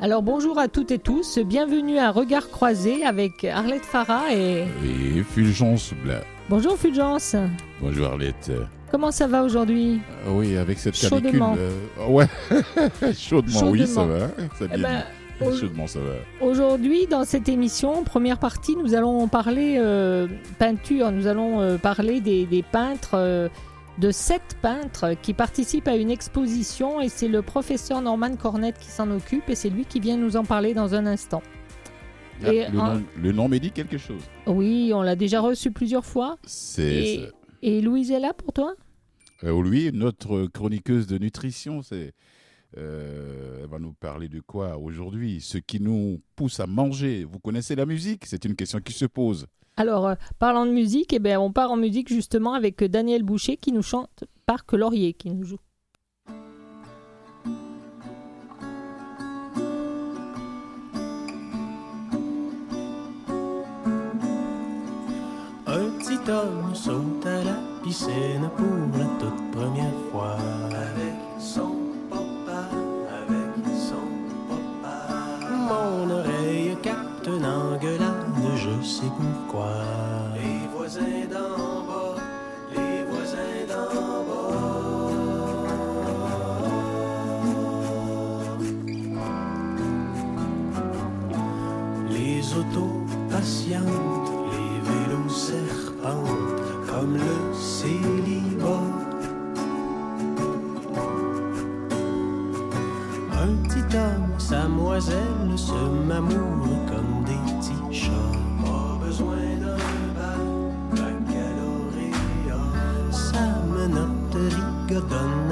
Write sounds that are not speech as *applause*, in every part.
Alors bonjour à toutes et tous, bienvenue à Regard Croisé avec Arlette Farah et... Et Fulgence Blas. Bonjour Fulgence. Bonjour Arlette. Comment ça va aujourd'hui? Ah Oui, avec cette canicule. Chaudement. euh, ouais, *laughs* chaudement, oui, ça Chaudement. va. Ça Eh ben, au- Chaudement, ça va. Aujourd'hui, dans cette émission, première partie, nous allons parler euh, peinture. Nous allons euh, parler des, des peintres, euh, de sept peintres qui participent à une exposition et c'est le professeur Norman Cornette qui s'en occupe et c'est lui qui vient nous en parler dans un instant. Ah, Et le, en- nom, le nom me dit quelque chose. Oui, on l'a déjà reçu plusieurs fois. Et, et Louise est là pour toi? Euh, lui, notre chroniqueuse de nutrition, c'est. euh, elle va nous parler de quoi aujourd'hui? Ce qui nous pousse à manger. Vous connaissez la musique? C'est une question qui se pose. Alors, euh, parlant de musique, eh ben, on part en musique justement avec euh, Daniel Boucher qui nous chante Parc Laurier, qui nous joue. Un petit homme saute à la piscine pour la toute première fois. Avec son papa, avec son papa. Mon oreille capte je sais pourquoi. Les voisins d'en bas, les voisins d'en bas. Les autos patientes, les vélos serpentent comme le célibat. Un petit homme, sa moiselle se m'amoure comme des 等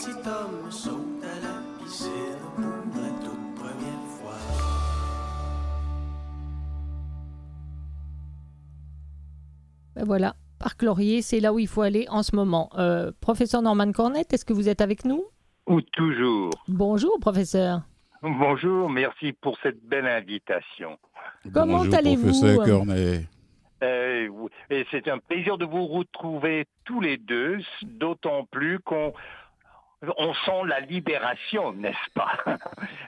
petit homme saute à la piscine pour la toute première fois. Ben voilà, Parc Laurier, c'est là où il faut aller en ce moment. Euh, professeur Norman Cornette, est-ce que vous êtes avec nous? Ou toujours. Bonjour, professeur. Bonjour, merci pour cette belle invitation. Comment Bonjour, allez-vous? professeur Cornet. Euh, et c'est un plaisir de vous retrouver tous les deux, d'autant plus qu'on on sent la libération, n'est-ce pas *laughs*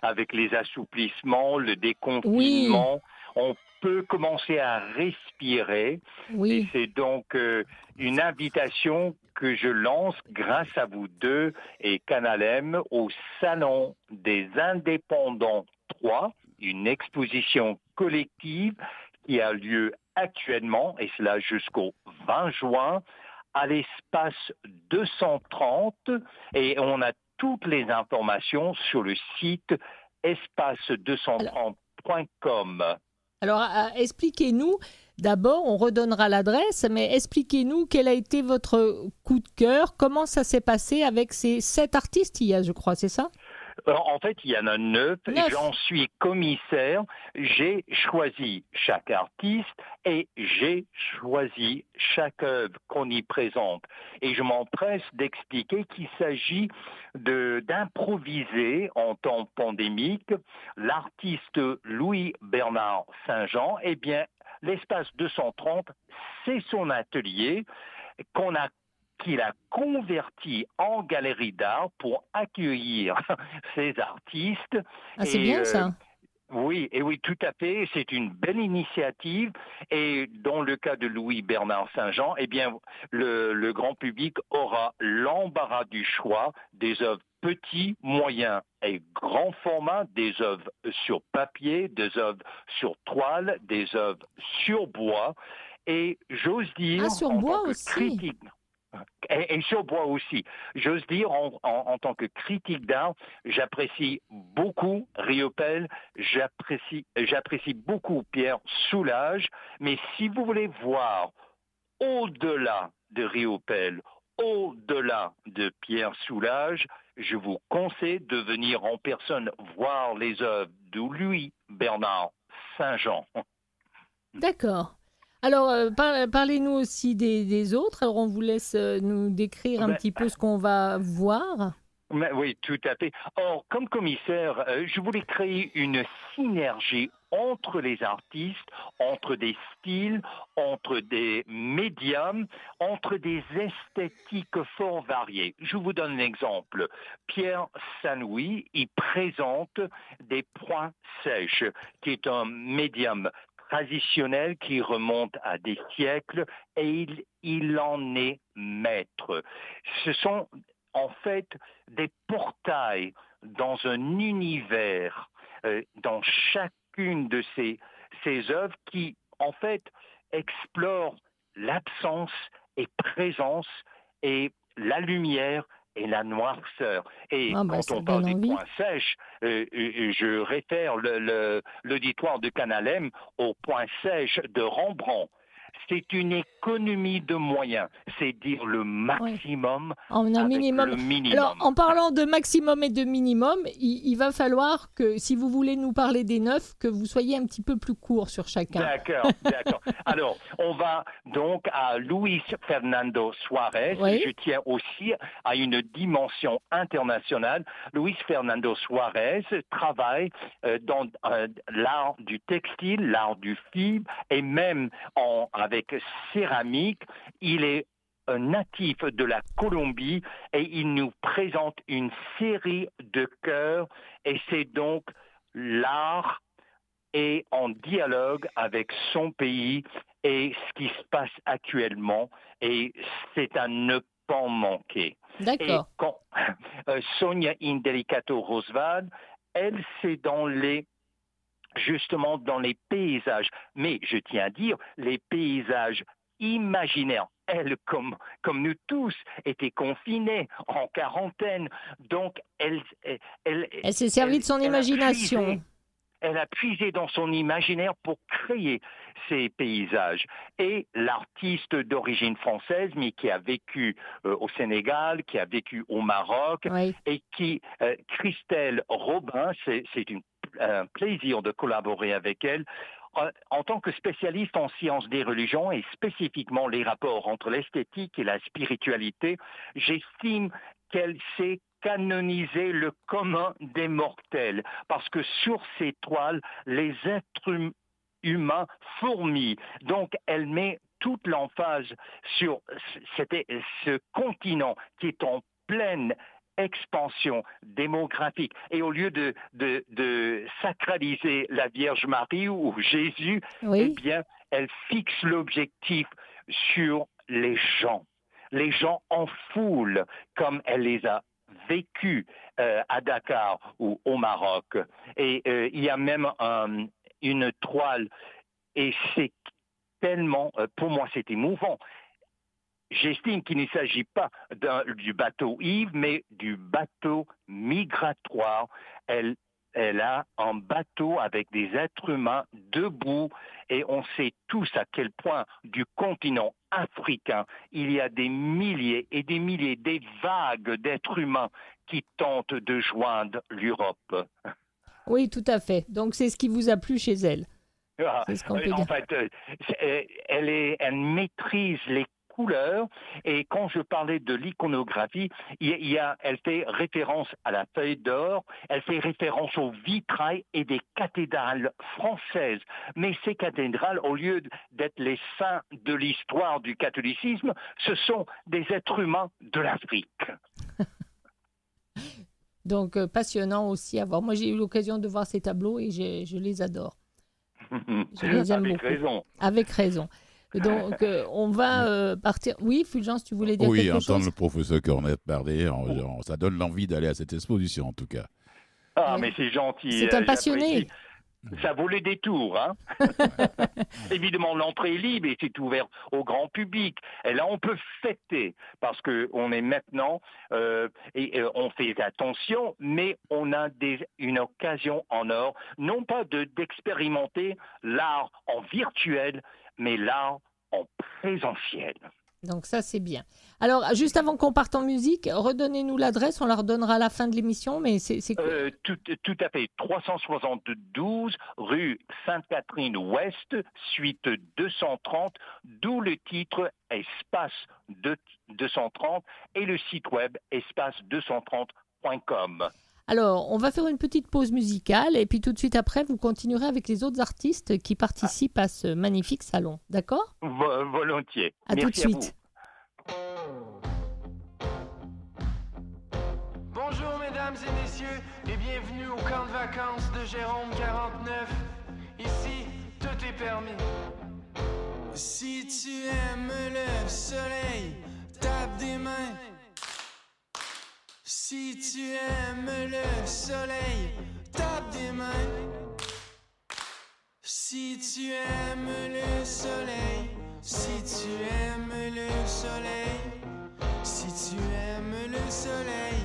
Avec les assouplissements, le déconfinement, on peut commencer à respirer. Et Oui, c'est donc euh, une invitation que je lance grâce à vous deux et Canalem au Salon des Indépendants 3, une exposition collective qui a lieu actuellement, et cela jusqu'au 20 juin, à l'espace 230, et on a toutes les informations sur le site espace230.com. alors euh, expliquez-nous, d'abord on redonnera l'adresse, mais expliquez-nous quel a été votre coup de cœur, comment ça s'est passé avec ces sept artistes, il y a, je crois, c'est ça? En fait, il y en a neuf. Neuf. J'en suis commissaire. J'ai choisi chaque artiste et j'ai choisi chaque œuvre qu'on y présente. Et je m'empresse d'expliquer qu'il s'agit d'improviser en temps pandémique. L'artiste Louis Bernard Saint-Jean, eh bien, l'espace 230, c'est son atelier qu'on a qu'il a converti en galerie d'art pour accueillir *laughs* ces artistes. Ah, c'est bien euh, ça. Oui, et oui, tout à fait. C'est une belle initiative. Et dans le cas de Louis Bernard Saint-Jean, eh bien, le, le grand public aura l'embarras du choix des œuvres petits, moyens et grands formats, des œuvres sur papier, des œuvres sur toile, des œuvres sur bois. Et j'ose dire, Ah, sur en bois tant que aussi. critique, et, et bois aussi. J'ose dire, en, en- tant que critique d'art, j'apprécie beaucoup Riopel, j'apprécie, j'apprécie beaucoup Pierre Soulages, mais si vous voulez voir au-delà de Riopel, au-delà de Pierre Soulages, je vous conseille de venir en personne voir les œuvres de Louis Bernard Saint-Jean. D'accord. Alors, euh, par- parlez-nous aussi des, des autres. Alors, on vous laisse euh, nous décrire un Ben, petit peu ce qu'on va voir. Mais oui, tout à fait. Or, comme commissaire, euh, je voulais créer une synergie entre les artistes, entre des styles, entre des médiums, entre des esthétiques fort variées. Je vous donne un exemple. Pierre Sanoui, il présente des points sèches, qui est un médium traditionnel qui remonte à des siècles et il, en est maître. Ce sont en fait des portails dans un univers, euh, dans chacune de ces, ces œuvres qui, en fait, explorent l'absence et présence et la lumière et la noirceur. Et Ah bah, quand on parle des envie. points sèches, euh, euh, je réfère le- le- l'auditoire de Canalem aux points sèches de Rembrandt. C'est une économie de moyens, c'est dire le maximum En un avec minimum. le minimum. Alors, en parlant de maximum et de minimum, il, il va falloir que, si vous voulez nous parler des neufs, que vous soyez un petit peu plus court sur chacun. D'accord, *laughs* d'accord. Alors, on va donc à Luis Fernando Suarez. Oui. Je tiens aussi à une dimension internationale. Luis Fernando Suarez travaille euh, dans euh, l'art du textile, l'art du fibre et même en, avec céramique. Il est un natif de la Colombie et il nous présente une série de chœurs et c'est donc l'art est en dialogue avec son pays et ce qui se passe actuellement et c'est à ne pas manquer. Et D'accord. quand *laughs* euh, Sonia Indelicato Rosvad, elle, c'est dans les justement dans les paysages. Mais je tiens à dire, les paysages imaginaires, elle, comme, comme nous tous, était confinée en quarantaine. Donc, elle... Elle, elle, Elle s'est servie de son imagination. puisé- elle a puisé dans son imaginaire pour créer ces paysages. Et l'artiste d'origine française, mais qui a vécu euh, au Sénégal, qui a vécu au Maroc, Oui. et qui, euh, Christelle Robin, c'est une- un plaisir de collaborer avec elle. Euh, En tant que spécialiste en sciences des religions et spécifiquement les rapports entre l'esthétique et la spiritualité, j'estime qu'elle sait canoniser le commun des mortels, parce que sur ces toiles, les êtres hum- humains fourmillent. Donc, elle met toute l'emphase sur ce continent qui est en pleine expansion démographique. Et au lieu de, de, de sacraliser la Vierge Marie ou Jésus, eh bien, elle fixe l'objectif sur les gens. Les gens en foule, comme elle les a vécus euh, à Dakar ou au Maroc. Et euh, il y a même un- une toile, et c'est tellement, euh, pour moi, c'est émouvant. J'estime qu'il ne s'agit pas du bateau Yves, mais du bateau migratoire. Elle, elle a un bateau avec des êtres humains debout et on sait tous à quel point du continent africain, il y a des milliers et des milliers, des vagues d'êtres humains qui tente de joindre l'Europe. Oui, tout à fait. Donc c'est ce qui vous a plu chez elle. Ah, en fait, euh, euh, elle, est, elle maîtrise les couleurs et quand je parlais de l'iconographie, il y a- elle fait référence à la feuille d'or, elle fait référence au vitrail et des cathédrales françaises. Mais ces cathédrales, au lieu d'être les saints de l'histoire du catholicisme, ce sont des êtres humains de l'Afrique. *laughs* Donc euh, passionnant aussi à voir. Moi j'ai eu l'occasion de voir ces tableaux et je les adore. *laughs* Je les aime Avec beaucoup. raison. Avec raison. Donc euh, on va euh, partir. Oui, Fulgence, tu voulais dire Oui, quelque entendre chose le professeur Cornette parler, on- on- ça donne l'envie d'aller à cette exposition en tout cas. Ah, Oui. mais c'est gentil. C'est un euh, passionné. j'apprécie. Ça vaut le détour. Hein *laughs* Évidemment, l'entrée est libre et c'est ouvert au grand public. Et là, on peut fêter parce qu'on est maintenant, euh, et euh, on fait attention, mais on a des, une occasion en or, non pas de- d'expérimenter l'art en virtuel, mais l'art en présentiel. Donc ça c'est bien. Alors juste avant qu'on parte en musique, redonnez-nous l'adresse, on la redonnera à la fin de l'émission, mais c'est c'est Euh, tout, tout à fait. 372 rue Sainte-Catherine-Ouest, suite 230, d'où le titre Espace de- 230 et le site web espace230.com. Alors on va faire une petite pause musicale et puis tout de suite après vous continuerez avec les autres artistes qui participent à ce magnifique salon. D'accord? Vo- volontiers. À tout de suite. Bonjour mesdames et messieurs et bienvenue au camp de vacances de Jérôme 49. Ici, tout est permis. Si tu aimes le soleil, tape des mains. Si tu aimes le soleil, tape des mains. Si tu aimes le soleil, si tu aimes le soleil, si tu aimes le soleil,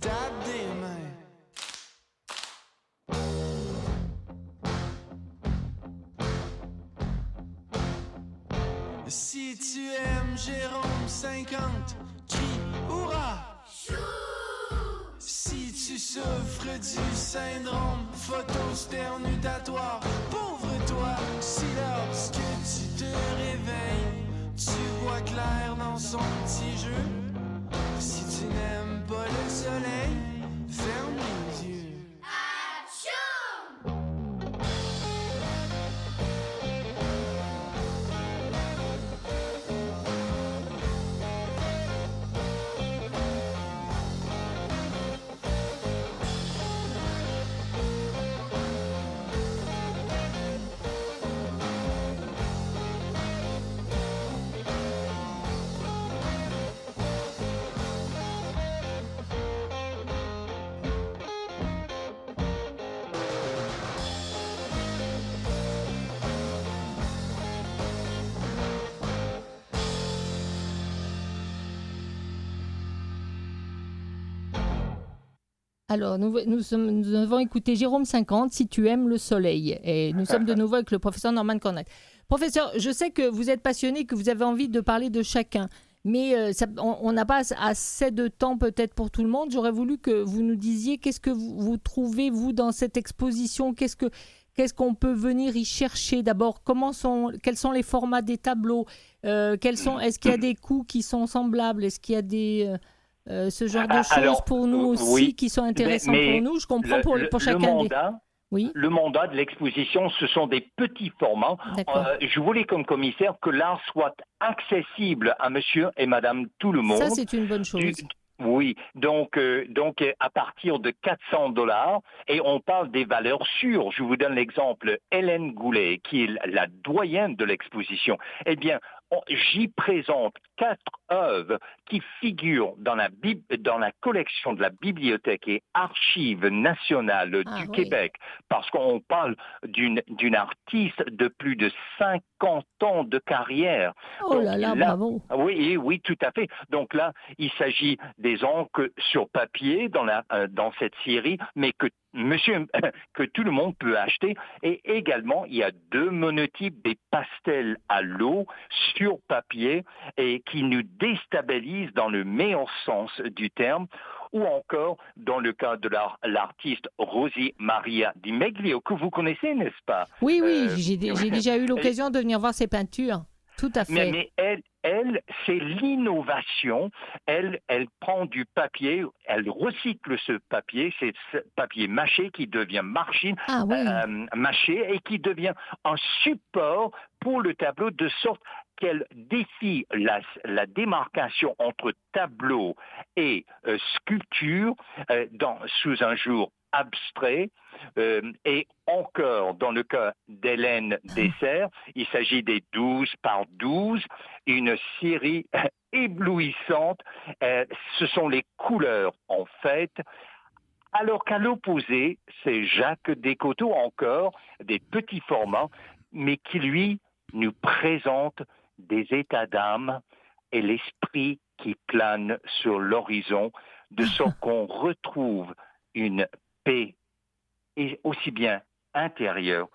tape des mains. Si tu aimes Jérôme 50, crie Hurrah! Souffres du syndrome. Photosternudatoire, pauvre toi, si lorsque tu te réveilles, tu vois clair dans son petit jeu, si tu n'aimes pas le soleil, ferme Alors, nous, nous, sommes- nous avons écouté Jérôme 50, Si tu aimes le soleil. Et nous sommes de nouveau avec le professeur Norman Cornette. Professeur, je sais que vous êtes passionné, que vous avez envie de parler de chacun. Mais euh, on n'a pas assez de temps peut-être pour tout le monde. J'aurais voulu que vous nous disiez qu'est-ce que vous, vous trouvez, vous, dans cette exposition Qu'est-ce que Qu'est-ce qu'on peut venir y chercher D'abord, comment sont, quels sont les formats des tableaux? Euh, quels sont, Est-ce qu'il y a des coûts qui sont semblables? Est-ce qu'il y a des, euh, euh, ce genre de Ah, choses alors, pour nous euh, aussi oui. qui sont intéressants mais pour nous Je comprends Le, pour, le- pour le chacun des... mandat, Oui, le mandat de l'exposition, ce sont des petits formats. Euh, je voulais comme commissaire que l'art soit accessible à monsieur et madame tout le monde. Ça, c'est une bonne chose. Du- oui, donc, euh, donc à partir de 400 dollars, et on parle des valeurs sûres. Je vous donne l'exemple, Hélène Goulet, qui est la doyenne de l'exposition. Eh bien, j'y présente quatre œuvres qui figurent dans la, bib- dans la collection de la Bibliothèque et Archives nationales Ah, du oui. Québec, parce qu'on parle d'une d'une artiste de plus de 50 ans de carrière. Oh là là, là- bravo. Oui, oui, tout à fait. Donc là, il s'agit des encres sur papier dans, la, euh, dans cette série, mais que monsieur, *laughs* que tout le monde peut acheter. Et également, il y a deux monotypes des pastels à l'eau sur papier et qui nous déstabilisent dans le meilleur sens du terme ou encore dans le cas de la- l'artiste Rosie Maria Di Meglio, que vous connaissez, n'est-ce pas? Oui, oui, Euh, j'ai déjà eu l'occasion de venir voir ses peintures. Tout à Mais, fait. mais elle, elle c'est l'innovation. Elle, elle prend du papier, elle recycle ce papier, c'est ce papier mâché qui devient machine, Ah oui. euh, mâché et qui devient un support pour le tableau de sorte qu'elle défie la, démarcation entre tableau et euh, sculpture euh, dans, sous un jour abstrait. Euh, et encore, dans le cas d'Hélène Dessert, il s'agit des 12 par 12, une série éblouissante. Ce sont les couleurs, en fait. Alors qu'à l'opposé, c'est Jacques Descoteaux encore, des petits formats, mais qui lui nous présente des états d'âme et l'esprit qui plane sur l'horizon, de *laughs* sorte qu'on retrouve une paix et aussi bien intérieure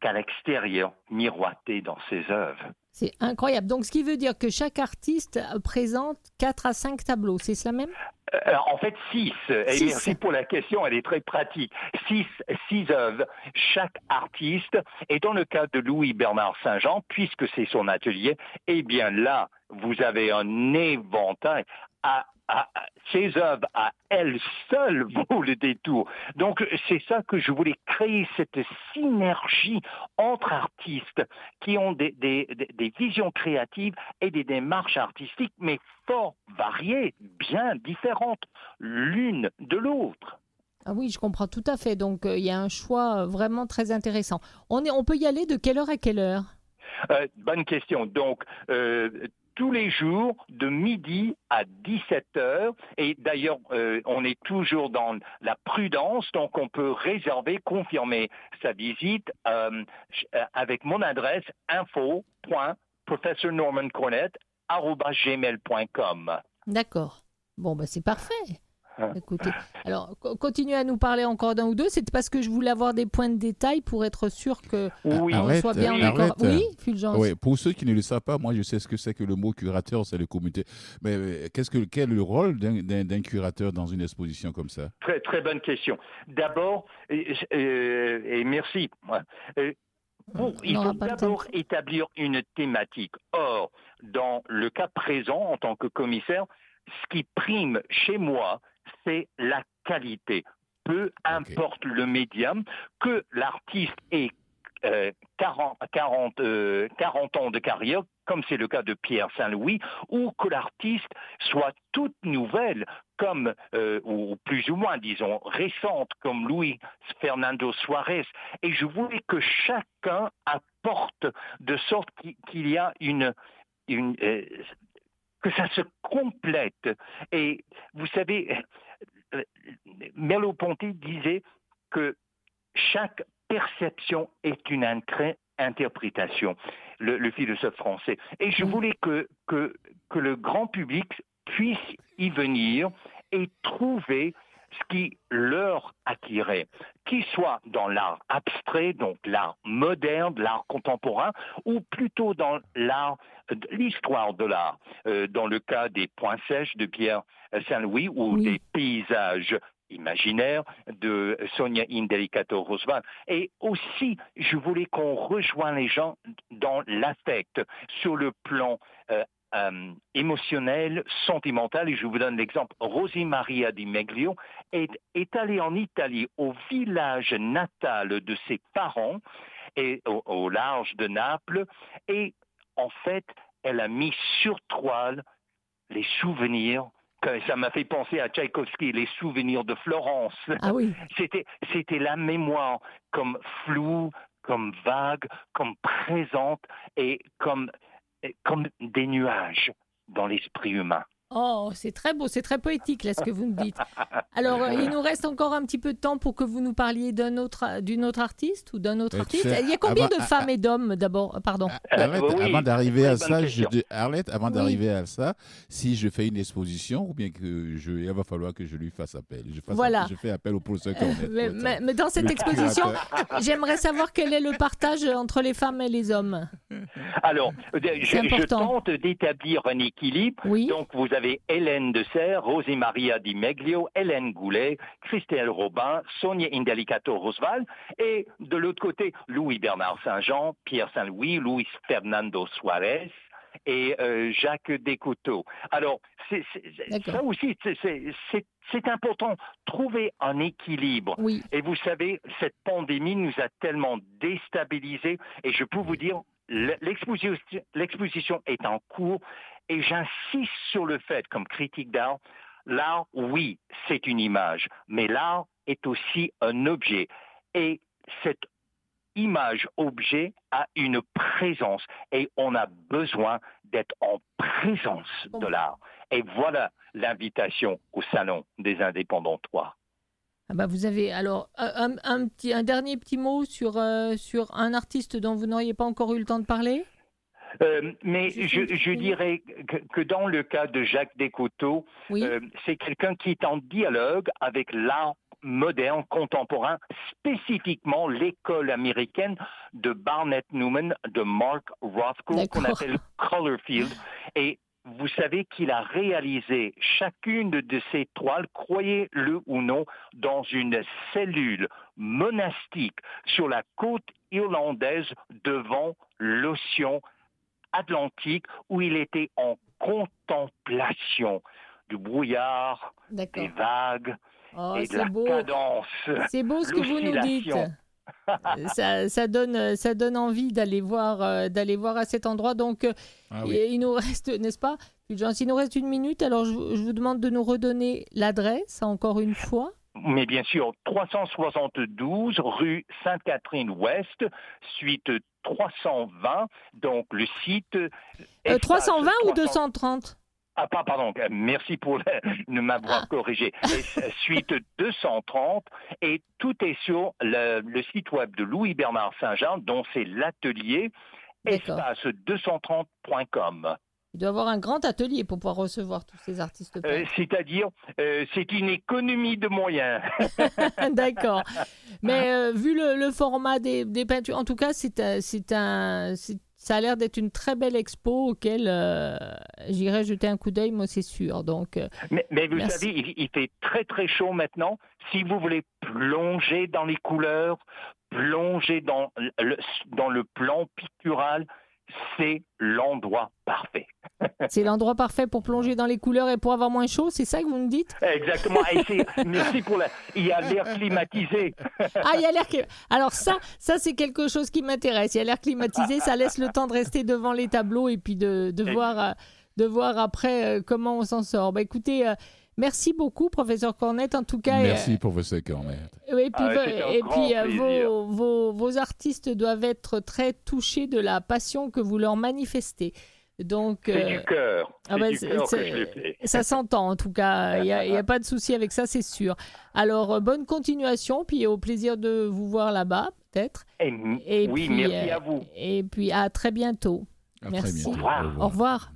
qu'à l'extérieur miroitée dans ses œuvres. C'est incroyable. Donc, ce qui veut dire que chaque artiste euh, présente 4 à 5 tableaux, c'est cela même? Euh, en fait, six. Et Six. merci pour la question, elle est très pratique. Six, six œuvres, chaque artiste. Et dans le cas de Louis-Bernard Saint-Jean, puisque c'est son atelier, eh bien là, vous avez un éventail. À, à- ces œuvres à elles seules *laughs* vaut le détour. Donc c'est ça que je voulais créer, cette synergie entre artistes qui ont des, des- visions créatives et des démarches artistiques, mais fort variées, bien différentes l'une de l'autre. Ah oui, je comprends tout à fait. Donc, euh, il y a un choix euh, vraiment très intéressant. On, est, on peut y aller de quelle heure à quelle heure? Euh, bonne question. Donc, euh, tous les jours, de midi à 17 heures, et d'ailleurs, euh, on est toujours dans la prudence, donc on peut réserver, confirmer sa visite euh, avec mon adresse info.professornormancornet.gmail.com. D'accord. Bon, bah, c'est parfait. Écoutez, alors, co- continuez à nous parler encore d'un ou deux. C'est parce que je voulais avoir des points de détail pour être sûr que Oui, on Arrête, soit bien oui, d'accord. arrête. Oui, Fulgence Ouais, pour ceux qui ne le savent pas, moi je sais ce que c'est que le mot curateur, c'est le comité. Mais qu'est-ce que quel est le rôle d'un- curateur dans une exposition comme ça? Très, très bonne question. D'abord, et, et merci. Euh, bon, il faut d'abord établir une thématique. Or, dans le cas présent, en tant que commissaire, ce qui prime chez moi, c'est la qualité. Peu importe le médium, que l'artiste ait euh, 40, 40, euh, 40 ans de carrière, comme c'est le cas de Pierre Saint-Louis, ou que l'artiste soit toute nouvelle, comme, euh, ou plus ou moins, disons, récente, comme Louis Fernando Suarez. Et je voulais que chacun apporte de sorte qu'il y a une... une euh, que ça se complète. Et vous savez, euh, Merleau-Ponty disait que chaque perception est une interprétation, le, le philosophe français. Et je voulais que, que, que le grand public puisse y venir et trouver ce qui leur attirait, qu'il soit dans l'art abstrait, donc l'art moderne, l'art contemporain, ou plutôt dans l'art, l'histoire de l'art, euh, dans le cas des points sèches de Pierre Saint-Louis ou Oui. des paysages imaginaires de Sonia Indelicato Rosval. Et aussi, je voulais qu'on rejoigne les gens dans l'affect, sur le plan euh, euh, émotionnel, sentimental. Et je vous donne l'exemple. Rosie Maria Di Meglio est, est allée en Italie, au village natal de ses parents, et au, au large de Naples, et en fait, elle a mis sur toile les souvenirs. Ça m'a fait penser à Tchaïkovski, les souvenirs de Florence. Ah oui, *laughs* C'était, c'était la mémoire comme floue, comme vague, comme présente et comme, comme des nuages dans l'esprit humain. Oh, c'est très beau, c'est très poétique là ce que vous nous dites. Alors, euh, il nous reste encore un petit peu de temps pour que vous nous parliez d'un autre, d'une autre artiste ou d'un autre Euh, artiste. Il y a combien avant- de femmes et d'hommes d'abord Pardon. Arlette, oui, avant d'arriver à ça, je, Arlette, avant Oui. d'arriver à ça, si je fais une exposition ou bien que je, il va falloir que je lui fasse appel. Je, fasse Voilà. appel- je fais appel au professeur *laughs* Euh, mais, dans cette exposition, *laughs* j'aimerais savoir quel est le partage entre les femmes et les hommes. Alors, euh, je, je important. tente d'établir un équilibre. Oui. Donc, vous avez avez Hélène de Serre, Rosie Maria Di Meglio, Hélène Goulet, Christelle Robin, Sonia Indelicato Rosval, et de l'autre côté, Louis-Bernard Saint-Jean, Pierre Saint-Louis, Luis Fernando Suarez, et euh, Jacques Descoteaux. Alors, c'est- c'est- D'accord. ça aussi, c'est- important, trouver un équilibre. Oui, Et vous savez, cette pandémie nous a tellement déstabilisés et je peux vous dire, l'exposition est en cours et j'insiste sur le fait, comme critique d'art, l'art, oui, c'est une image, mais l'art est aussi un objet. Et cette image-objet a une présence et on a besoin d'être en présence de l'art. Et voilà l'invitation au Salon des Indépendants 3. Ah bah vous avez alors un, un petit, un dernier petit mot sur, euh, sur un artiste dont vous n'auriez pas encore eu le temps de parler? Euh, mais je, dirais que, que dans le cas de Jacques Descoteaux, Oui, euh, c'est quelqu'un qui est en dialogue avec l'art moderne, contemporain, spécifiquement l'école américaine de Barnett Newman, de Mark Rothko, qu'on appelle Colorfield. *laughs* Et vous savez qu'il a réalisé chacune de ces toiles, croyez-le ou non, dans une cellule monastique sur la côte irlandaise devant l'océan Atlantique où il était en contemplation du brouillard, des vagues Oh, et de c'est la beau. cadence. C'est beau ce que vous nous dites. Euh, ça, ça donne, ça donne envie d'aller voir, euh, d'aller voir à cet endroit. Donc, euh, Ah oui. il nous reste, n'est-ce pas, Il nous reste une minute. Alors, je vous demande de nous redonner l'adresse encore une fois. Mais bien sûr, 372 rue Sainte-Catherine-Ouest, suite 320. Donc le site. Euh, espace 320 ou 300 230 Ah, pardon, euh, merci pour de m'avoir corrigé. Et, *laughs* euh, Suite 230, et tout est sur le, le site web de Louis-Bernard Saint-Jean, dont c'est l'atelier D'accord. espace230.com. Il doit avoir un grand atelier pour pouvoir recevoir tous ces artistes. Euh. C'est-à-dire, euh, c'est une économie de moyens. *laughs* D'accord. Mais euh, vu le, le format des, des peintures, en tout cas, c'est un, c'est un, c'est- ça a l'air d'être une très belle expo auquel euh, j'irai jeter un coup d'œil, moi, c'est sûr. Donc, Mais, mais vous Merci. savez, il, il fait très très chaud maintenant. Si vous voulez plonger dans les couleurs, plonger dans le, dans le plan pictural, c'est l'endroit parfait. *laughs* c'est l'endroit parfait pour plonger dans les couleurs et pour avoir moins chaud, c'est ça que vous me dites? Exactement. Et *laughs* merci pour la. Il y a l'air climatisé. Ah, il y a l'air. Alors ça, ça c'est quelque chose qui m'intéresse. Il y a l'air climatisé, ça laisse le temps de rester devant les tableaux et puis de, de voir, euh, de voir après euh, comment on s'en sort. Bah écoutez. Euh, Merci beaucoup, professeur Cornette. En tout cas, euh, Merci, professeur Cornet. Oui, et puis, Ah, et puis, euh, vos, vos, vos artistes doivent être très touchés de la passion que vous leur manifestez. Donc, C'est euh, du cœur. Ah bah, du c'est- cœur que c'est- je le fais. ça s'entend en tout cas. Il n'y a, pas de souci avec ça, c'est sûr. Alors, euh, bonne continuation, puis au plaisir de vous voir là-bas, peut-être. Et, Et oui, puis, merci euh, à vous. Et puis, à très bientôt. À Merci. très bientôt. Au revoir. Au revoir.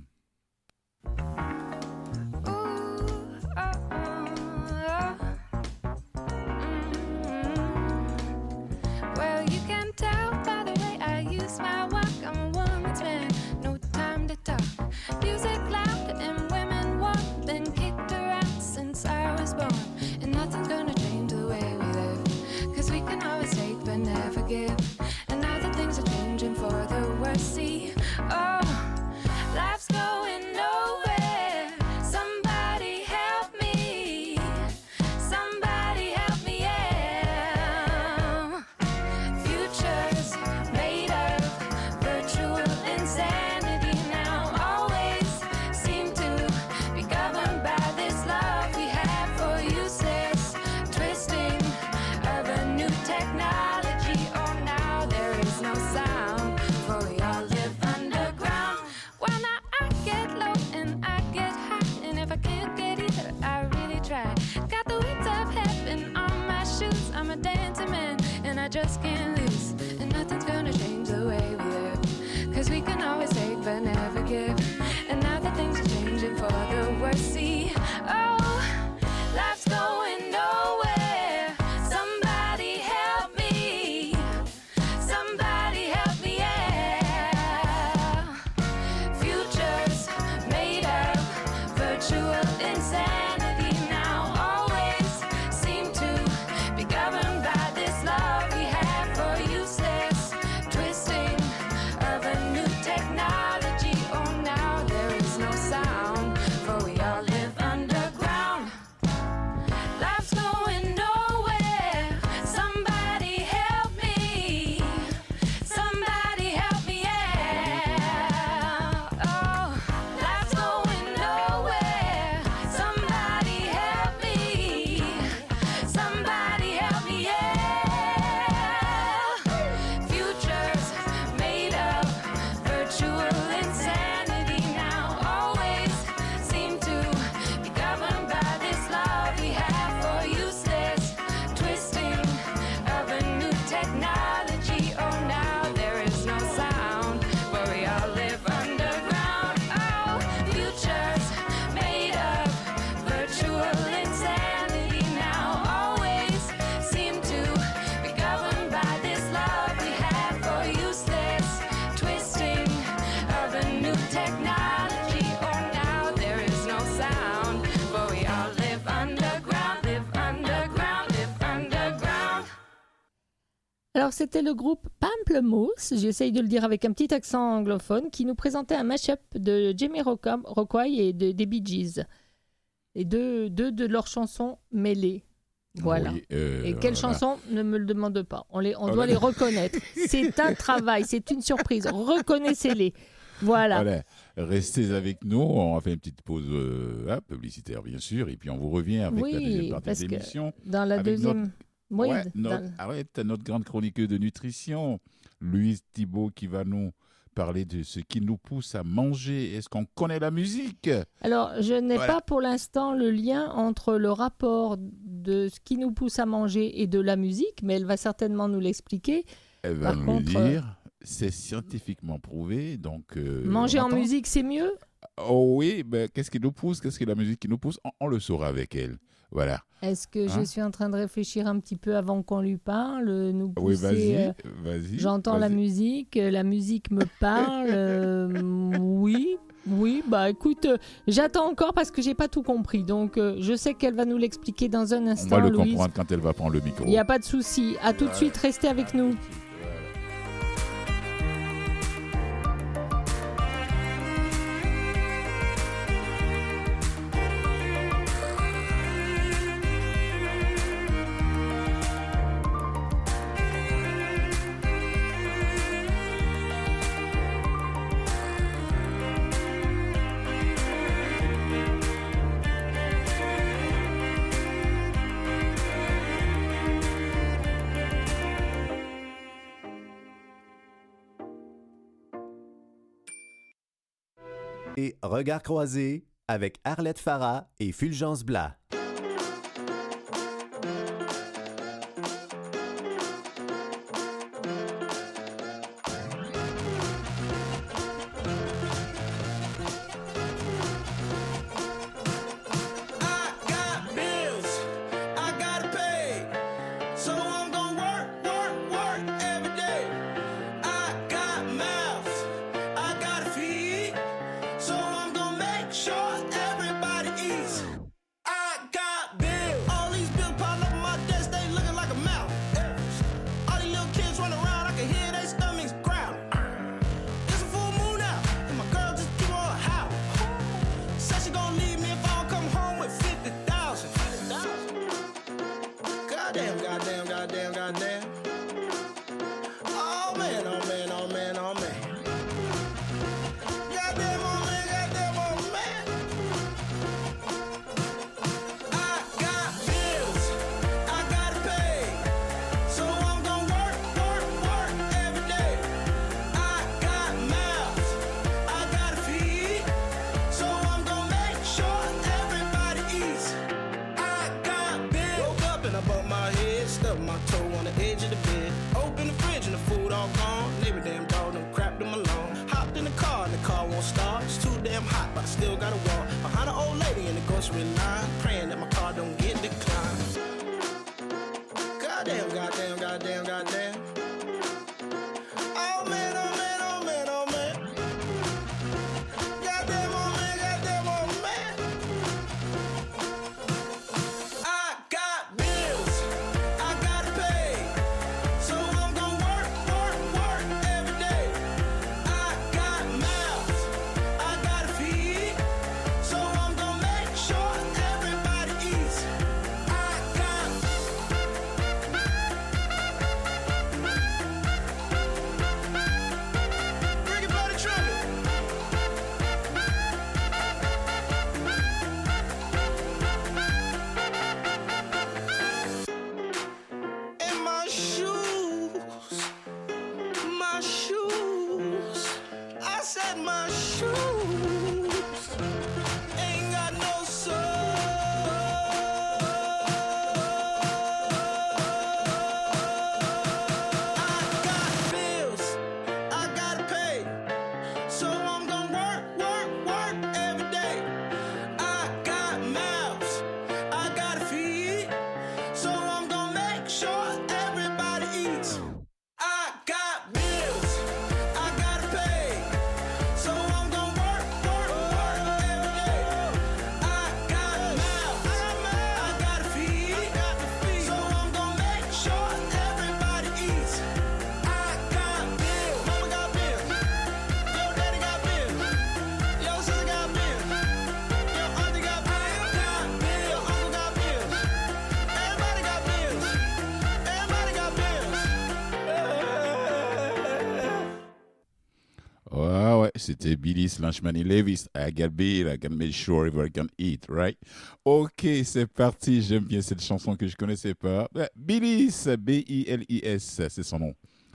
Alors, c'était le groupe Pamplemousse, j'essaye de le dire avec un petit accent anglophone, qui nous présentait un mashup de Jamie Rockway et de, des Bee Gees. Et deux, deux de leurs chansons mêlées. Voilà. Oui, euh, Et quelles voilà. chansons Ne me le demande pas. On, les, on Oh doit les reconnaître. *laughs* C'est un travail, c'est une surprise. Reconnaissez-les. Voilà. Voilà. Restez avec nous. On va faire une petite pause euh, hein, publicitaire, bien sûr. Et puis, on vous revient avec Oui, la deuxième partie de l'émission. Dans la deuxième. Oui, Ouais, notre, arrête, notre grande chroniqueuse de nutrition, Louise Thibault, qui va nous parler de ce qui nous pousse à manger. Est-ce qu'on connaît la musique? Alors, je n'ai Voilà. pas pour l'instant le lien entre le rapport de ce qui nous pousse à manger et de la musique, mais elle va certainement nous l'expliquer. Elle va Par nous contre, le dire. C'est scientifiquement prouvé. Donc, euh, Manger en musique, c'est mieux? Oh oui, ben, qu'est-ce qui nous pousse? Qu'est-ce que la musique qui nous pousse? On, on le saura avec elle. Voilà. Est-ce que je Hein suis en train de réfléchir un petit peu avant qu'on lui parle Nous Oui, pousser, vas-y. euh, vas-y. J'entends la musique, euh, la musique me parle. euh, *laughs* oui, oui, bah écoute, euh, j'attends encore parce que j'ai pas tout compris. Donc euh, je sais qu'elle va nous l'expliquer dans un On instant, va le Louise. comprendre quand elle va prendre le micro. Il n'y a pas de souci. À tout de suite, restez avec nous. Et Regard croisé avec Arlette Farah et Fulgence Blas. C'était Billy Lanchman Levis. I got bill, I can make sure I can eat, right? Ok, c'est parti. J'aime bien cette chanson que je connaissais pas. Billis, B-I-L-I-S, c'est son nom.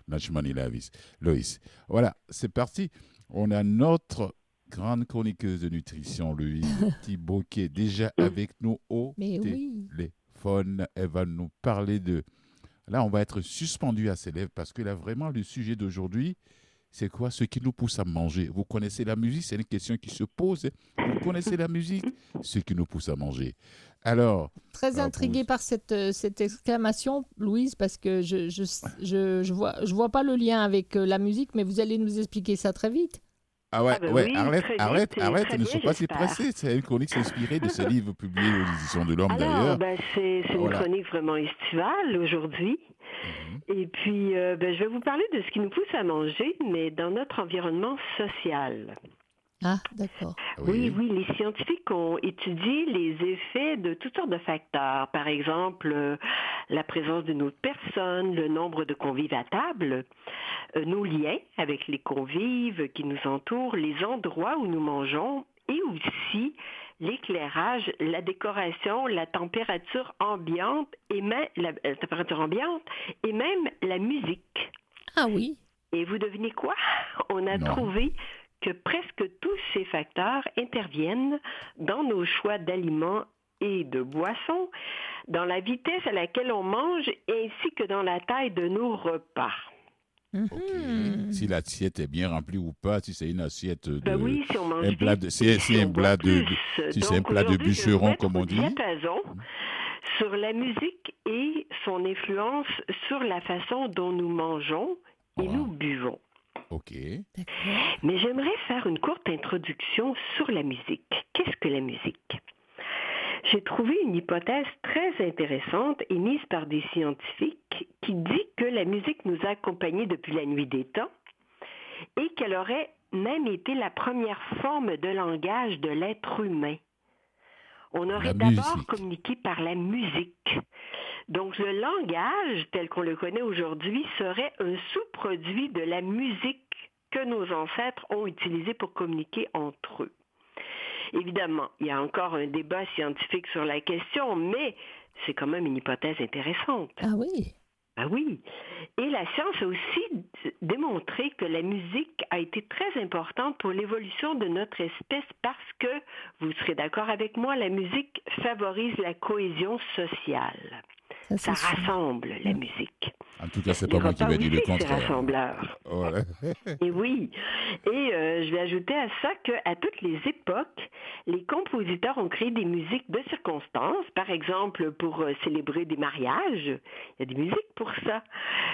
Lanchman Levis. Loïs. Voilà, c'est parti. On a notre grande chroniqueuse de nutrition, Louise *laughs* Thibault, qui est déjà avec nous au Mais oui. téléphone. Elle va nous parler de. Là, on va être suspendu à ses lèvres parce que là, vraiment, le sujet d'aujourd'hui, c'est quoi? Ce qui nous pousse à manger. Vous connaissez la musique? C'est une question qui se pose. Vous connaissez la musique? Ce qui nous pousse à manger. Alors, Très Alors, pour- par cette, euh, cette exclamation, Louise, parce que je je, je, je vois, je vois pas le lien avec euh, la musique, mais vous allez nous expliquer ça très vite. Ah ouais, Ah ben ouais, oui, arrête, vite arrête, arrête, ne sois pas si j'espère. pressé. C'est une chronique inspirée de ce *laughs* livre publié aux éditions de l'Homme d'ailleurs. ben, c'est une Voilà. chronique vraiment estivale aujourd'hui. Mhm. Et puis, euh, ben, je vais vous parler de ce qui nous pousse à manger, mais dans notre environnement social. Ah, d'accord. Oui, oui, les scientifiques ont étudié les effets de toutes sortes de facteurs. Par exemple, euh, la présence d'une autre personne, le nombre de convives à table, euh, nos liens avec les convives qui nous entourent, les endroits où nous mangeons et aussi l'éclairage, la décoration, la température ambiante et même la, la température ambiante et même la musique. Ah oui. Et vous devinez quoi? On a Non. trouvé que presque tous ces facteurs interviennent dans nos choix d'aliments et de boissons, dans la vitesse à laquelle on mange ainsi que dans la taille de nos repas. Mhm. Si l'assiette est bien remplie ou pas, si c'est une assiette de. Ben oui, si on mange un plat de- si- si un plat de- si c'est un plat de bûcheron, comme on dit. sur la musique et son influence sur la façon dont nous mangeons et Ah. nous buvons. Ok. Mais j'aimerais faire une courte introduction sur la musique. Qu'est-ce que la musique? J'ai trouvé une hypothèse très intéressante émise par des scientifiques qui dit que la musique nous a accompagnés depuis la nuit des temps et qu'elle aurait même été la première forme de langage de l'être humain. On aurait d'abord communiqué par la musique. Donc le langage tel qu'on le connaît aujourd'hui serait un sous-produit de la musique que nos ancêtres ont utilisé pour communiquer entre eux. Évidemment, il y a encore un débat scientifique sur la question, mais c'est quand même une hypothèse intéressante. Ah oui. Ah oui. Et la science a aussi démontré que la musique a été très importante pour l'évolution de notre espèce parce que, vous serez d'accord avec moi, la musique favorise la cohésion sociale. Ça, Ça c'est sûr. rassemble, la musique. En tout cas, c'est pas moi qui vais dire le contraire. rassembleur. Voilà. Et oui. Et euh, je vais ajouter à ça qu'à toutes les époques, les compositeurs ont créé des musiques de circonstances. Par exemple, pour euh, célébrer des mariages, il y a des musiques pour ça.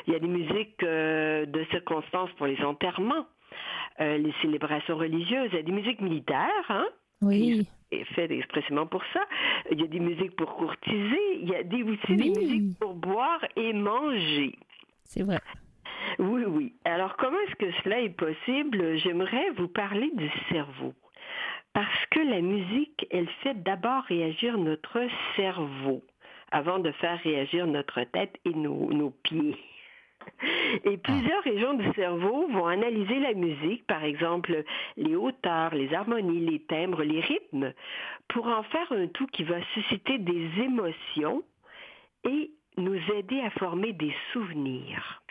Il y a des musiques euh, de circonstances pour les enterrements, euh, les célébrations religieuses. Il y a des musiques militaires, hein, Oui. Faites expressément pour ça. Il y a des musiques pour courtiser. Il y a des, aussi des musiques pour boire et manger. C'est vrai. Oui, oui. Alors, comment est-ce que cela est possible? J'aimerais vous parler du cerveau. Parce que la musique, elle fait d'abord réagir notre cerveau avant de faire réagir notre tête et nos, nos pieds. Et plusieurs régions du cerveau vont analyser la musique, par exemple les hauteurs, les harmonies, les timbres, les rythmes, pour en faire un tout qui va susciter des émotions et nous aider à former des souvenirs.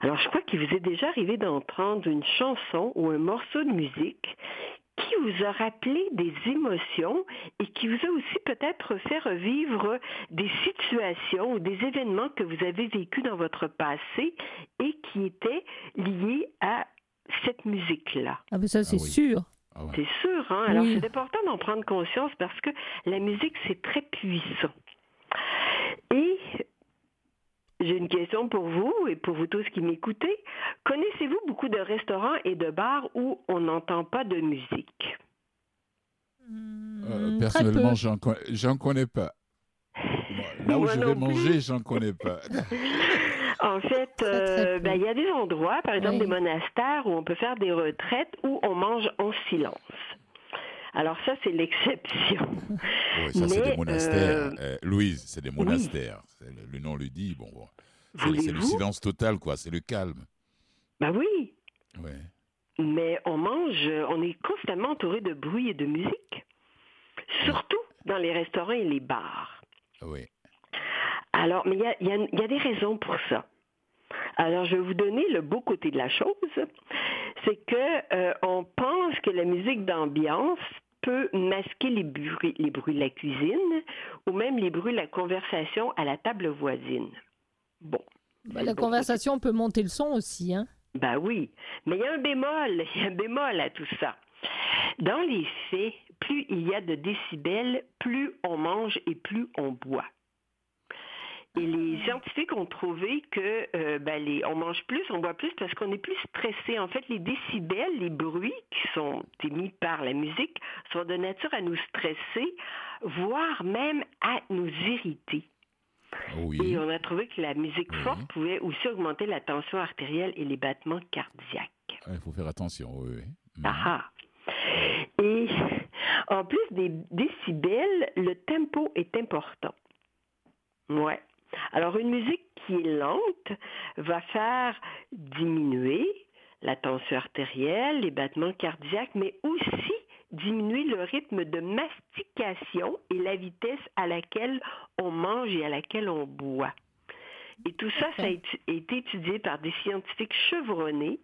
Alors, je crois qu'il vous est déjà arrivé d'entendre une chanson ou un morceau de musique qui vous a rappelé des émotions et qui vous a aussi peut-être fait revivre des situations ou des événements que vous avez vécus dans votre passé et qui étaient liés à cette musique-là? Ah ben ça, c'est oui. sûr. Ah ouais. C'est sûr, hein? Alors, Oui. c'est important d'en prendre conscience parce que la musique, c'est très puissant. J'ai une question pour vous et pour vous tous qui m'écoutez. Connaissez-vous beaucoup de restaurants et de bars où on n'entend pas de musique? Euh, Hmm, personnellement, j'en con- j'en connais pas. *laughs* Là où Moi je vais plus. manger, j'en connais pas. *laughs* *laughs* En fait, euh, ben, il y a des endroits, par exemple Oui. des monastères, où on peut faire des retraites où on mange en silence. Alors ça, c'est l'exception. *laughs* Oui, ça, c'est des monastères. euh, Euh, Louise, c'est des monastères. Le, le nom le dit. Bon, bon. C'est le silence total, quoi. C'est le calme. Ben oui, Ouais. mais on mange, on est constamment entouré de bruit et de musique, surtout dans les restaurants et les bars. Oui. Alors, mais il y a, y a des raisons pour ça. Alors, je vais vous donner le beau côté de la chose. C'est que euh, on pense que la musique d'ambiance peut masquer les bruits, les bruits de la cuisine ou même les bruits de la conversation à la table voisine. Bon. Bah, la conversation peut monter le son aussi. Hein. Ben oui, mais il y a un bémol, il y a un bémol à tout ça. Dans les faits, plus il y a de décibels, plus on mange et plus on boit. Et les scientifiques ont trouvé que euh, ben, les, on mange plus, on boit plus parce qu'on est plus stressé. En fait, les décibels, les bruits qui sont émis par la musique sont de nature à nous stresser, voire même à nous irriter. Oui. Et on a trouvé que la musique forte pouvait aussi augmenter la tension artérielle et les battements cardiaques. Il faut faire attention, oui. oui. Mhm. Ah ah. Et en plus des décibels, le tempo est important. Ouais. Alors une musique qui est lente va faire diminuer la tension artérielle, les battements cardiaques, mais aussi diminuer le rythme de mastication et la vitesse à laquelle on mange et à laquelle on boit. Et tout ça, ça a été étudié par des scientifiques chevronnés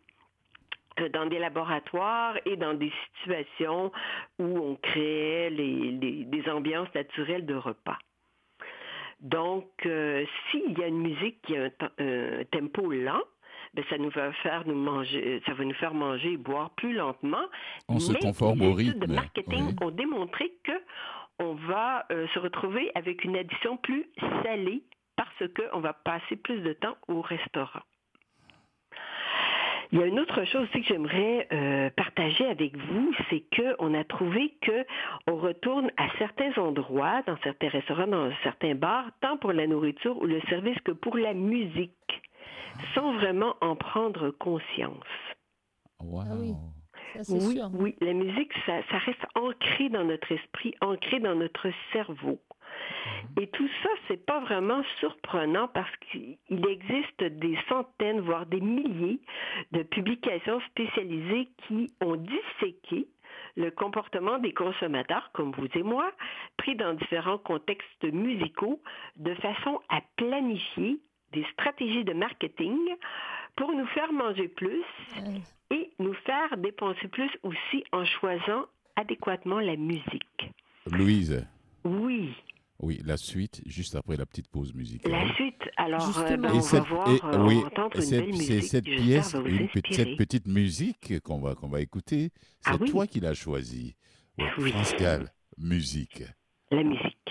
euh, dans des laboratoires et dans des situations où on créait les- les- des ambiances naturelles de repas. Donc, euh, s'il y a une musique qui a un, un tempo lent, ben, ça nous va faire nous manger, ça va nous faire manger et boire plus lentement. On se Mais conforme les au études rythme. de marketing oui. ont démontré que on va euh, se retrouver avec une addition plus salée parce qu'on va passer plus de temps au restaurant. Il y a une autre chose aussi que j'aimerais euh, partager avec vous, c'est que on a trouvé que on retourne à certains endroits, dans certains restaurants, dans certains bars, tant pour la nourriture ou le service que pour la musique, sans vraiment en prendre conscience. Wow. Ah oui. Ça, c'est Oui, sûr. oui, la musique, ça, ça reste ancré dans notre esprit, ancré dans notre cerveau. Et tout ça, c'est pas vraiment surprenant parce qu'il existe des centaines, voire des milliers de publications spécialisées qui ont disséqué le comportement des consommateurs, comme vous et moi, pris dans différents contextes musicaux, de façon à planifier des stratégies de marketing pour nous faire manger plus et nous faire dépenser plus aussi en choisissant adéquatement la musique. Louise, Oui, oui, la suite, juste après la petite pause musicale. la suite, alors euh, Justement. ben, Et on cette, va voir, et- euh, on oui, va entendre une cette- belle c'est musique cette pièce, une cette petite musique qu'on va, qu'on va écouter, c'est Ah oui. toi qui l'as choisie. Ouais, Ah oui. France Gall, musique. La musique.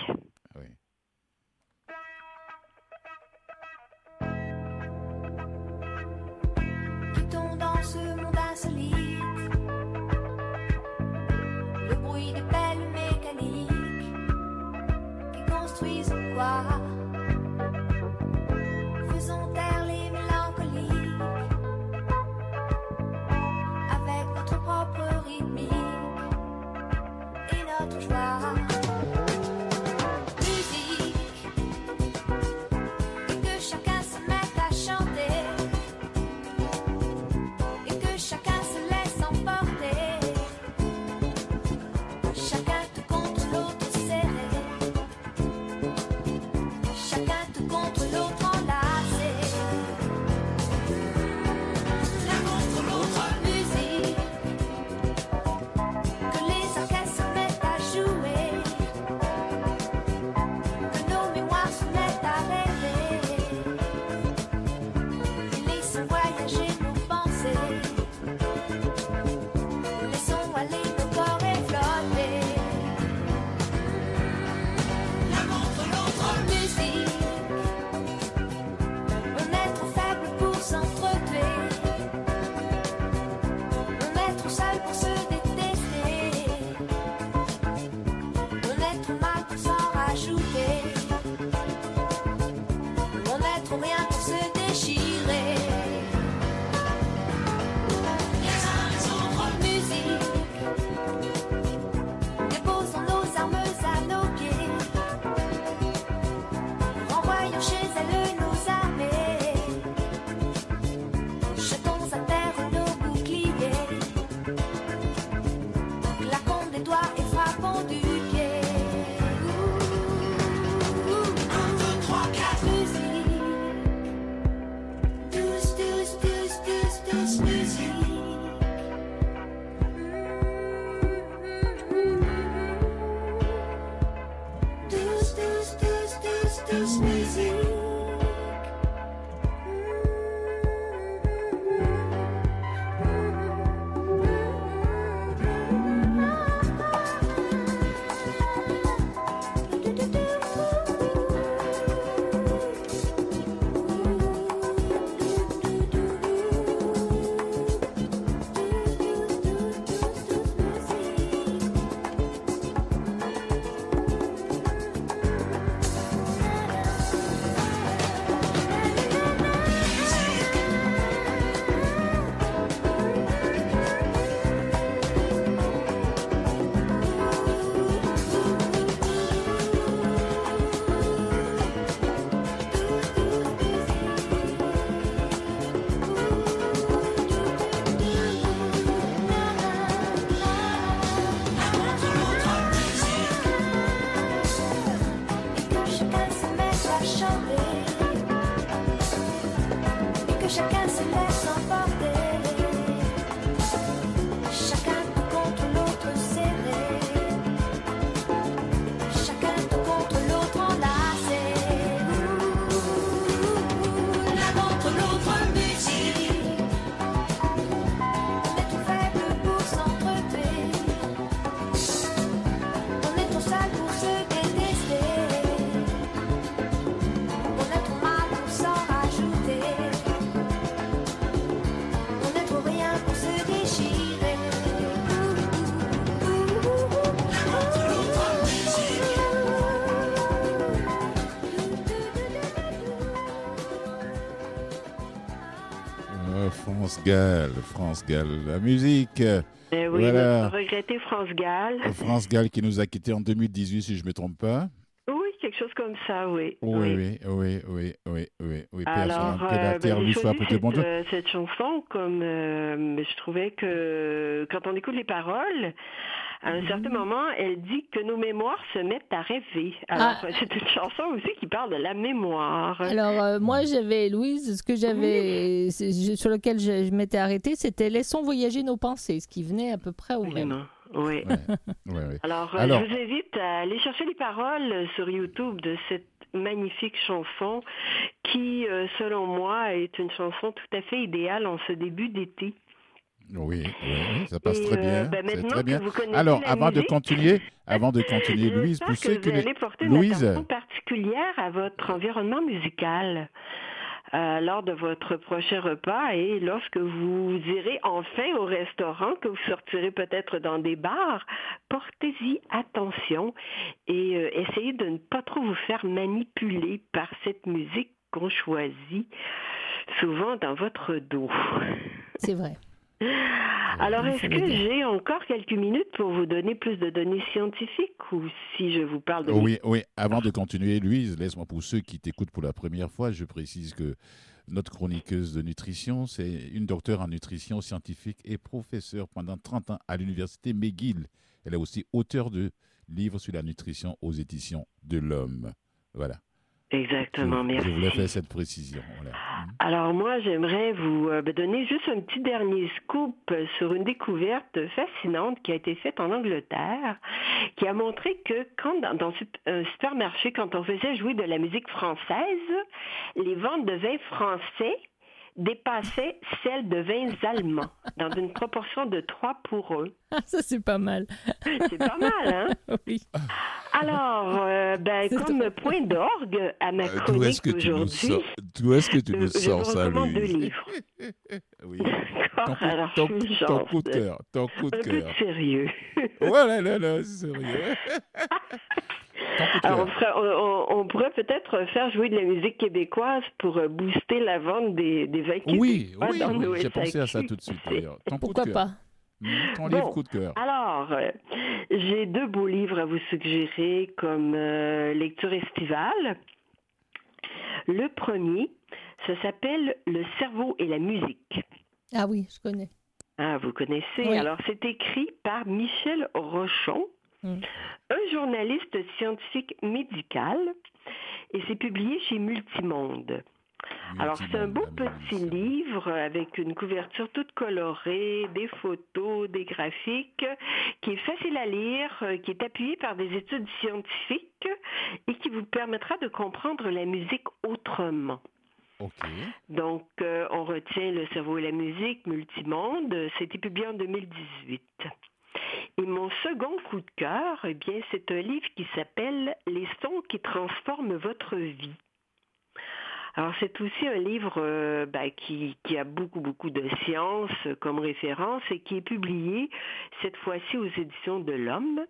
Gall, France Gall, la musique. Eh oui, Voilà. regretté France Gall. France Gall qui nous a quittés en 2018, si je ne me trompe pas. Oui, quelque chose comme ça, oui. Oui, oui, oui, oui, oui, oui. oui. Alors, que euh, la ben, terre j'ai lui soit bon cette, Dieu. euh, cette chanson comme euh, je trouvais que quand on écoute les paroles, à un certain moment, elle dit que nos mémoires se mettent à rêver. Alors, Ah. c'est une chanson aussi qui parle de la mémoire. Alors, euh, moi, j'avais, Louise, ce que j'avais, sur lequel je, je m'étais arrêtée, c'était Laissons voyager nos pensées, ce qui venait à peu près au même. Oui. Ouais, ouais. *laughs* Alors, euh, Alors- je vous invite à aller chercher les paroles sur YouTube de cette magnifique chanson qui, selon moi, est une chanson tout à fait idéale en ce début d'été. Oui, ça passe Et, très euh, bien. ben, c'est maintenant très que bien. vous connaissez Alors, la avant de continuer, *laughs* avant de continuer, Louise, pour que ceux vous qui allez porter Louise, une attention particulière à votre environnement musical euh, lors de votre prochain repas et lorsque vous irez enfin au restaurant, que vous sortirez peut-être dans des bars, portez-y attention et euh, essayez de ne pas trop vous faire manipuler par cette musique qu'on choisit souvent dans votre dos. C'est vrai. Alors, est-ce que j'ai encore quelques minutes pour vous donner plus de données scientifiques ou si je vous parle de... Oui, oui. Avant de continuer, Louise, laisse-moi pour ceux qui t'écoutent pour la première fois, je précise que notre chroniqueuse de nutrition, c'est une docteure en nutrition scientifique et professeure pendant 30 ans à l'université McGill. Elle est aussi auteure de livres sur la nutrition aux éditions de l'Homme. Voilà. Exactement, je, merci. je voulais faire cette précision. Voilà. Mhm. Alors moi, j'aimerais vous euh, donner juste un petit dernier scoop sur une découverte fascinante qui a été faite en Angleterre, qui a montré que quand dans, un supermarché, quand on faisait jouer de la musique française, les ventes de vins français dépassaient celles de vins allemands dans une proportion de 3 pour 1. *laughs* Ah, ça, c'est pas mal. C'est pas mal, hein? *laughs* Oui. Alors, euh, ben, comme point d'orgue à ma Euh, D'où chronique est-ce que tu nous aujourd'hui, sors, d'où est-ce que tu je- nous sors ça, recommande deux Louise? livres. *laughs* Oui. D'accord, alors ton- je suis ton coup de cœur, ton coup de Un peu cœur. de sérieux. Ouais, là, là, là, c'est sérieux. Alors, on, cœur. ferait- on- on- on pourrait peut-être faire jouer de la musique québécoise pour euh, booster la vente des, des vins Oui, québécois oui, dans nos oui, j'ai pensé à ça tout de suite d'ailleurs. Ton coup Pourquoi de pas? Mhm, Ton Bon. livre coup de cœur. Alors, euh, j'ai deux beaux livres à vous suggérer comme euh, lecture estivale. Le premier, ça s'appelle Le cerveau et la musique. Ah oui, je connais. Ah, vous connaissez? Oui. Alors, c'est écrit par Michel Rochon, Mm. un journaliste scientifique médical, et c'est publié chez Multimonde. Alors, c'est un beau petit livre avec une couverture toute colorée, des photos, des graphiques, qui est facile à lire, euh, qui est appuyé par des études scientifiques et qui vous permettra de comprendre la musique autrement. Ok. Donc, euh, on retient Le cerveau et la musique, Multimonde. C'était publié en 2018. Et mon second coup de cœur, eh bien, c'est un livre qui s'appelle Les sons qui transforment votre vie. Alors, c'est aussi un livre euh, ben, qui, a beaucoup, beaucoup de sciences euh, comme référence et qui est publié cette fois-ci aux éditions de l'Homme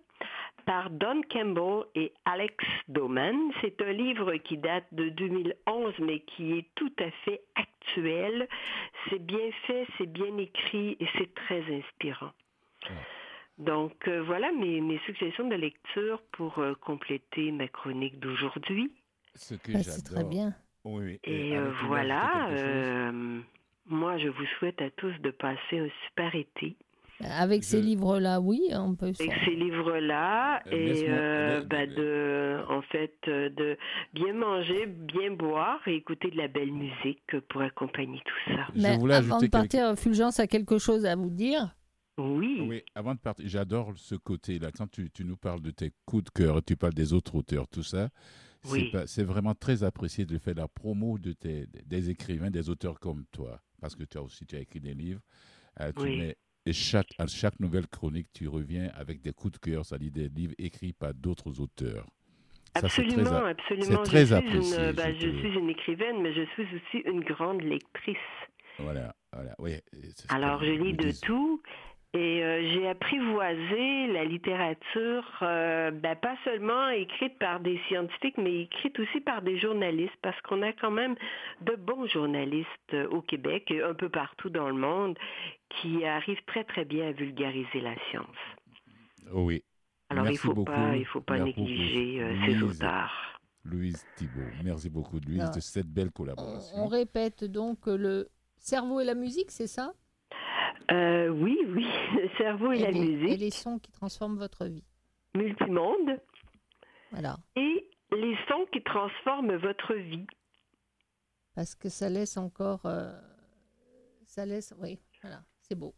par Don Campbell et Alex Doman. C'est un livre qui date de 2011, mais qui est tout à fait actuel. C'est bien fait, c'est bien écrit et c'est très inspirant. Donc euh, voilà mes, mes suggestions de lecture pour euh, compléter ma chronique d'aujourd'hui. Ce que Ah, c'est très bien. Oui, oui. Et euh, voilà, euh, moi je vous souhaite à tous de passer un super été. Avec ces livres-là, oui, on peut. avec ces livres-là Euh, et euh, ben, de en fait de bien manger, bien boire et écouter de la belle musique pour accompagner tout ça. Je Mais voulais avant de partir, Fulgence a quelque chose à vous dire. Oui. Oui, avant de partir, j'adore ce côté-là. Quand tu, tu nous parles de tes coups de cœur, tu parles des autres auteurs, tout ça, c'est Oui. c'est vraiment très apprécié de faire la promo de tes, des écrivains, des auteurs comme toi. Parce que toi aussi, tu as écrit des livres. Euh, tu Oui. mets- et chaque, à chaque nouvelle chronique, tu reviens avec des coups de cœur, c'est-à-dire des livres écrits par d'autres auteurs. Ça, Absolument, très a- absolument. Je très suis apprécié, Une, ben, je je suis une écrivaine, mais je suis aussi une grande lectrice. Voilà, voilà. Oui, Alors, je lis de tout. Et euh, j'ai apprivoisé la littérature, euh, ben, pas seulement écrite par des scientifiques, mais écrite aussi par des journalistes, parce qu'on a quand même de bons journalistes euh, au Québec et un peu partout dans le monde qui arrivent très très bien à vulgariser la science. Oh oui. Alors Merci il faut beaucoup. pas, il faut pas Merci négliger euh, ces Louise. auteurs. Louise Thibault. Merci beaucoup, Louise, Non. de cette belle On, collaboration. on répète donc le cerveau et la musique, c'est ça? Euh, oui, oui, le *laughs* cerveau et, la les, musique, et les sons qui transforment votre vie. multimonde, Voilà. et les sons qui transforment votre vie. Parce que ça laisse encore. euh, ça laisse. Oui, voilà. C'est beau.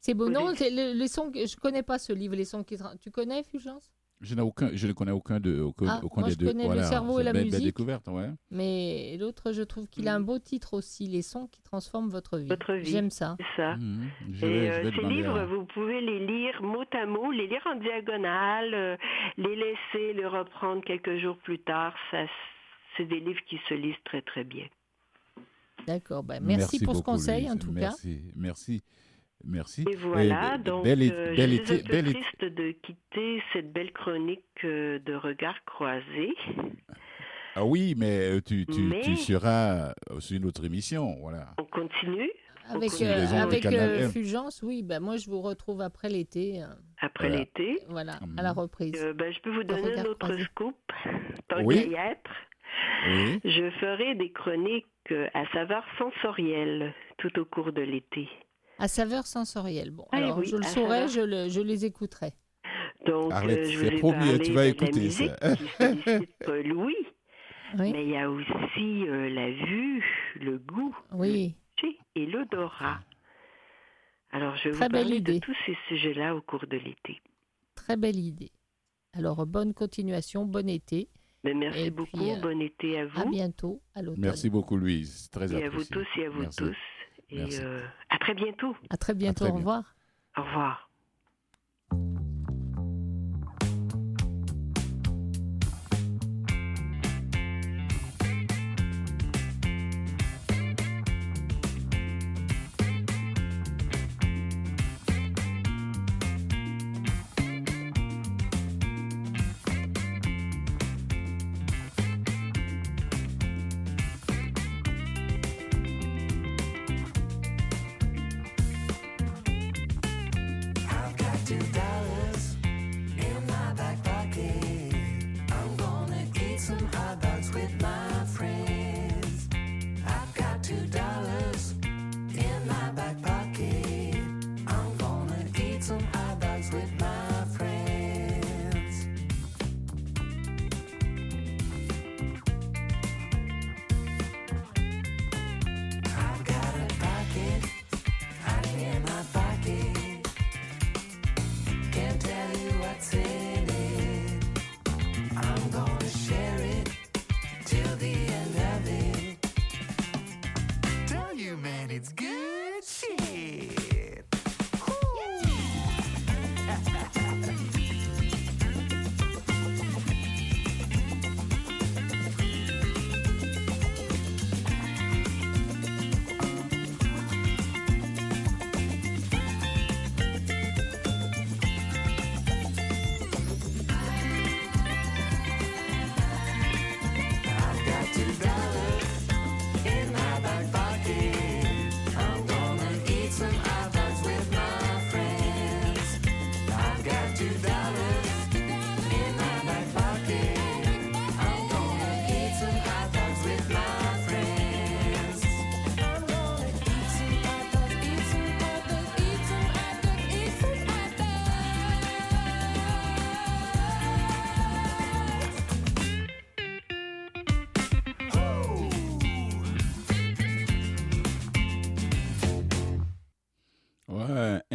C'est beau. Non, c'est le- les sons. Je connais pas ce livre, les sons qui. Tu connais, Fulgence? Je, n'ai aucun, je ne connais aucun, de, aucun, Ah, aucun moi, des je deux. connais le cerveau et la belle, belle musique. découverte, ouais. Mais l'autre, je trouve qu'il a un beau titre aussi, Les sons qui transforment votre vie. Votre vie. J'aime ça. C'est ça. Mhm. Je Et je euh, vais ces livres, à- vous pouvez les lire mot à mot, les lire en diagonale, euh, les laisser, les reprendre quelques jours plus tard. Ça, c'est des livres qui se lisent très très bien. D'accord. Ben, merci, pour ce conseil, Louise. en tout cas. Merci, merci, merci. Et voilà, be- donc belle, euh, belle je suis été- un peu belle triste de quitter cette belle chronique euh, de regard croisé. Ah oui, mais euh, tu, tu, Mais- tu seras sur une autre émission, voilà. On continue? Avec, Sur euh, avec euh. Fulgence, oui, ben, moi je vous retrouve après l'été. euh, après Voilà. l'été? voilà, Mhm. à la reprise. Euh, ben, je peux vous donner un autre croisé. scoop. Tant Oui. qu'à y être. Oui. Je ferai des chroniques à saveur sensorielle tout au cours de l'été. À saveur sensorielle. Bon, Ah, alors oui, je le saurai, je, le- je les écouterai. Donc, Arlette, euh, je vous ai promis, parlé tu vas de écouter la musique ça. qui sollicite *laughs* Louis, Oui, mais il y a aussi euh, la vue, le goût, oui. et l'odorat. Alors, je vais Très vous belle parler de idée. tous ces sujets-là au cours de l'été. très belle idée. Alors, bonne continuation, bon été. Mais merci Et beaucoup, puis, euh, bon été à vous. À bientôt, à l'automne. Merci beaucoup, Louise. C'est Très et à vous tous et à vous Merci. tous. Et Merci. euh, à très bientôt. À très bientôt, très au bientôt. revoir. Au revoir.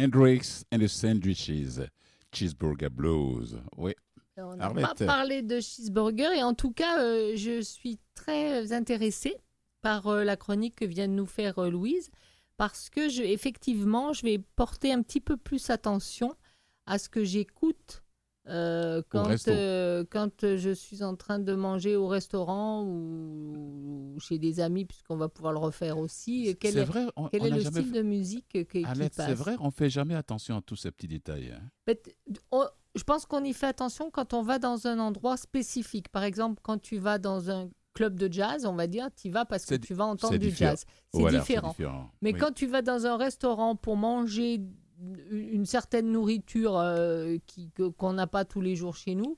Hendrix and the Sandwiches, Cheeseburger Blues. Oui, On n'a pas parlé de cheeseburger et en tout cas, euh, je suis très intéressée par euh, la chronique que vient de nous faire euh, Louise parce que je, effectivement, je vais porter un petit peu plus attention à ce que j'écoute Euh, quand, euh, quand je suis en train de manger au restaurant ou, ou chez des amis, puisqu'on va pouvoir le refaire aussi, euh, quel est, vrai, on, quel on est le style fait- de musique que- qui Arlette, passe c'est vrai, on fait jamais attention à tous ces petits détails. hein. On- Je pense qu'on y fait attention quand on va dans un endroit spécifique. Par exemple, quand tu vas dans un club de jazz, on va dire, tu y vas parce que tu vas entendre du différent. jazz. C'est Voilà, différent. Mais Oui. quand tu vas dans un restaurant pour manger une certaine nourriture euh, qui- que- qu'on n'a pas tous les jours chez nous,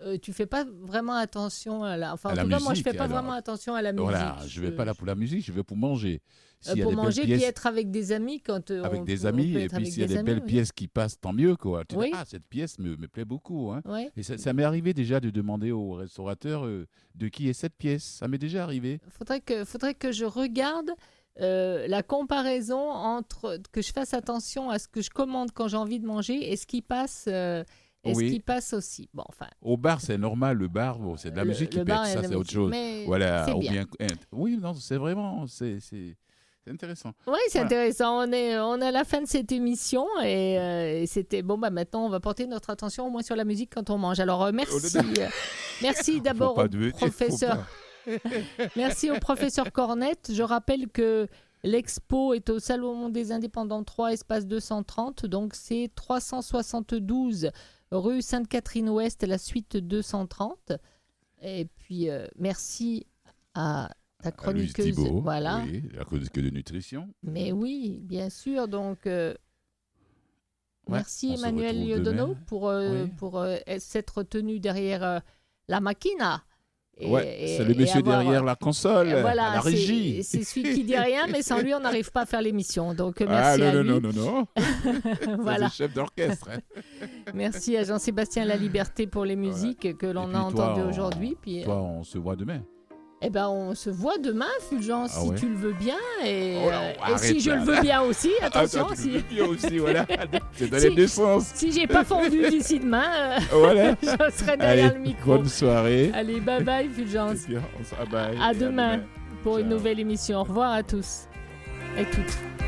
euh, tu fais pas vraiment attention à la. Enfin, À en la tout cas, moi, je musique, fais pas alors. vraiment attention à la musique. Voilà, je vais pas là pour la musique, je vais pour manger. Euh, S'il y a pour manger pièces- puis être avec des amis quand euh, avec on- des amis, et puis s'il y a des des amis, belles oui. pièces qui passent, tant mieux. Quoi. Tu dis, Oui. ah, cette pièce me, me plaît beaucoup. hein. Ouais. Et ça, ça m'est arrivé déjà de demander au restaurateur euh, de qui est cette pièce. Ça m'est déjà arrivé. faudrait que, faudrait que je regarde euh, la comparaison entre que je fasse attention à ce que je commande quand j'ai envie de manger et ce qui passe, euh, et Oui. ce qui passe aussi. Bon, enfin, Au bar, c'est normal, le bar, bon, c'est de la le- musique qui pète, ça c'est autre chose. Voilà, ou bien. Oui, non, c'est vraiment, c'est intéressant. Oui, c'est Voilà. intéressant. On est, on est à la fin de cette émission et, euh, et c'était bon. Bah maintenant, on va porter notre attention au moins sur la musique quand on mange. Alors euh, *laughs* merci, merci *laughs* d'abord au professeur. *laughs* Merci au professeur Cornette. Je rappelle que l'expo est au Salon des Indépendants 3, espace 230. Donc c'est 372 rue Sainte-Catherine-Ouest, la suite 230. Et puis euh, merci à ta chroniqueuse. Thibault, voilà. oui, la chronique de nutrition. Mais oui, bien sûr. Donc, euh, Ouais, merci Emmanuel Liodono pour, euh, Oui. pour s'être tenu derrière la machina. Et- ouais, c'est le monsieur avoir, derrière euh, la console, voilà, à la régie. C'est celui qui dit rien, mais sans *laughs* lui, on n'arrive pas à faire l'émission. Donc, euh, ah merci non, à non, lui. non, non, non, *laughs* C'est voilà. le chef d'orchestre. hein. *laughs* Merci à Jean-Sébastien La Liberté pour les musiques que l'on a entendues aujourd'hui. Puis, Toi, on se voit demain. Eh ben, on se voit demain, Fulgence, Ah si ouais tu le veux bien. Et, Oh là, euh, et arrête si je là. le veux bien aussi, attention. Si... le aussi, voilà. *laughs* C'est dans Si- les deux sens. Si j'ai pas fondu d'ici demain, euh, *laughs* Voilà. *laughs* je serai derrière Allez, le micro. bonne soirée. Allez, bye bye Fulgence. se- ah. À Et demain pour une nouvelle émission. Au revoir à tous et toutes.